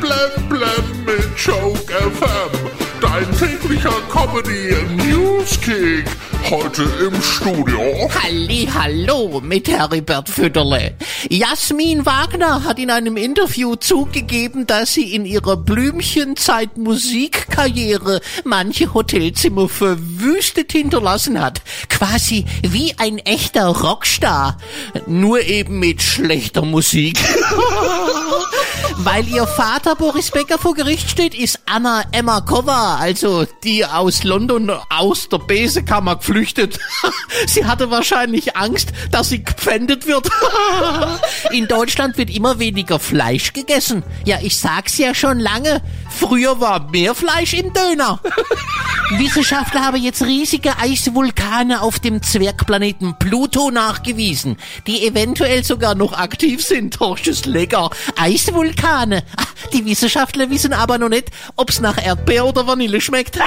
blem blem mit Joke FM. Dein täglicher Comedy Newskick. Heute im Studio. Halli, hallo mit Heribert Fütterle. Jasmin Wagner hat in einem Interview zugegeben, dass sie in ihrer Blümchenzeit Musikkarriere manche Hotelzimmer verwüstet hinterlassen hat. Quasi wie ein echter Rockstar. Nur eben mit schlechter Musik. Weil ihr Vater Boris Becker vor Gericht steht, ist Anna Emma Kova, also die aus London aus der Besekammer geflüchtet. sie hatte wahrscheinlich Angst, dass sie gepfändet wird. In Deutschland wird immer weniger Fleisch gegessen. Ja, ich sag's ja schon lange. Früher war mehr Fleisch im Döner. Wissenschaftler haben jetzt riesige Eisvulkane auf dem Zwergplaneten Pluto nachgewiesen, die eventuell sogar noch aktiv sind. Oh, ist lecker. Eisvulkane. Ah, Die Wissenschaftler wissen aber noch nicht, ob's nach Erdbeer oder Vanille schmeckt.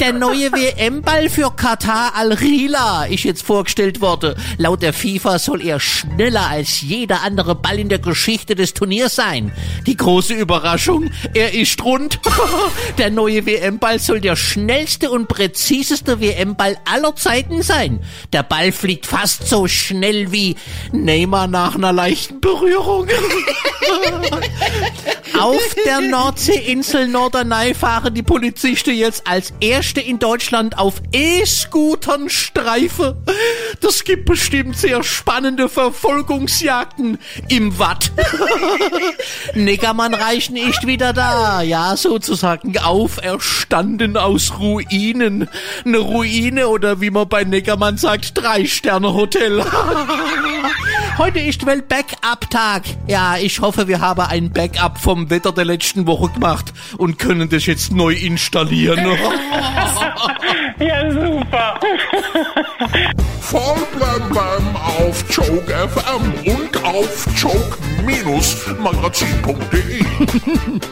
Der neue WM-Ball für Katar Al-Rila ist jetzt vorgestellt worden. Laut der FIFA soll er schneller als jeder andere Ball in der Geschichte des Turniers sein. Die große Überraschung, er ist rund. Der neue WM-Ball soll der schnellste und präziseste WM-Ball aller Zeiten sein. Der Ball fliegt fast so schnell wie Neymar nach einer leichten Berührung. Auf der Nordseeinsel Norderney fahren die Polizisten jetzt als erste in Deutschland auf E-Scootern Streife. Das gibt bestimmt sehr spannende Verfolgungsjagden im Watt. Neckermann Reichen ist wieder da. Ja, sozusagen auferstanden aus Ruinen. Eine Ruine oder wie man bei Neckermann sagt, Drei-Sterne-Hotel. Heute ist Welt-Backup-Tag. Ja, ich hoffe, wir haben ein Backup vom Wetter der letzten Woche gemacht und können das jetzt neu installieren. Ja, super. Voll blem blem auf Joke FM und auf joke-magazin.de.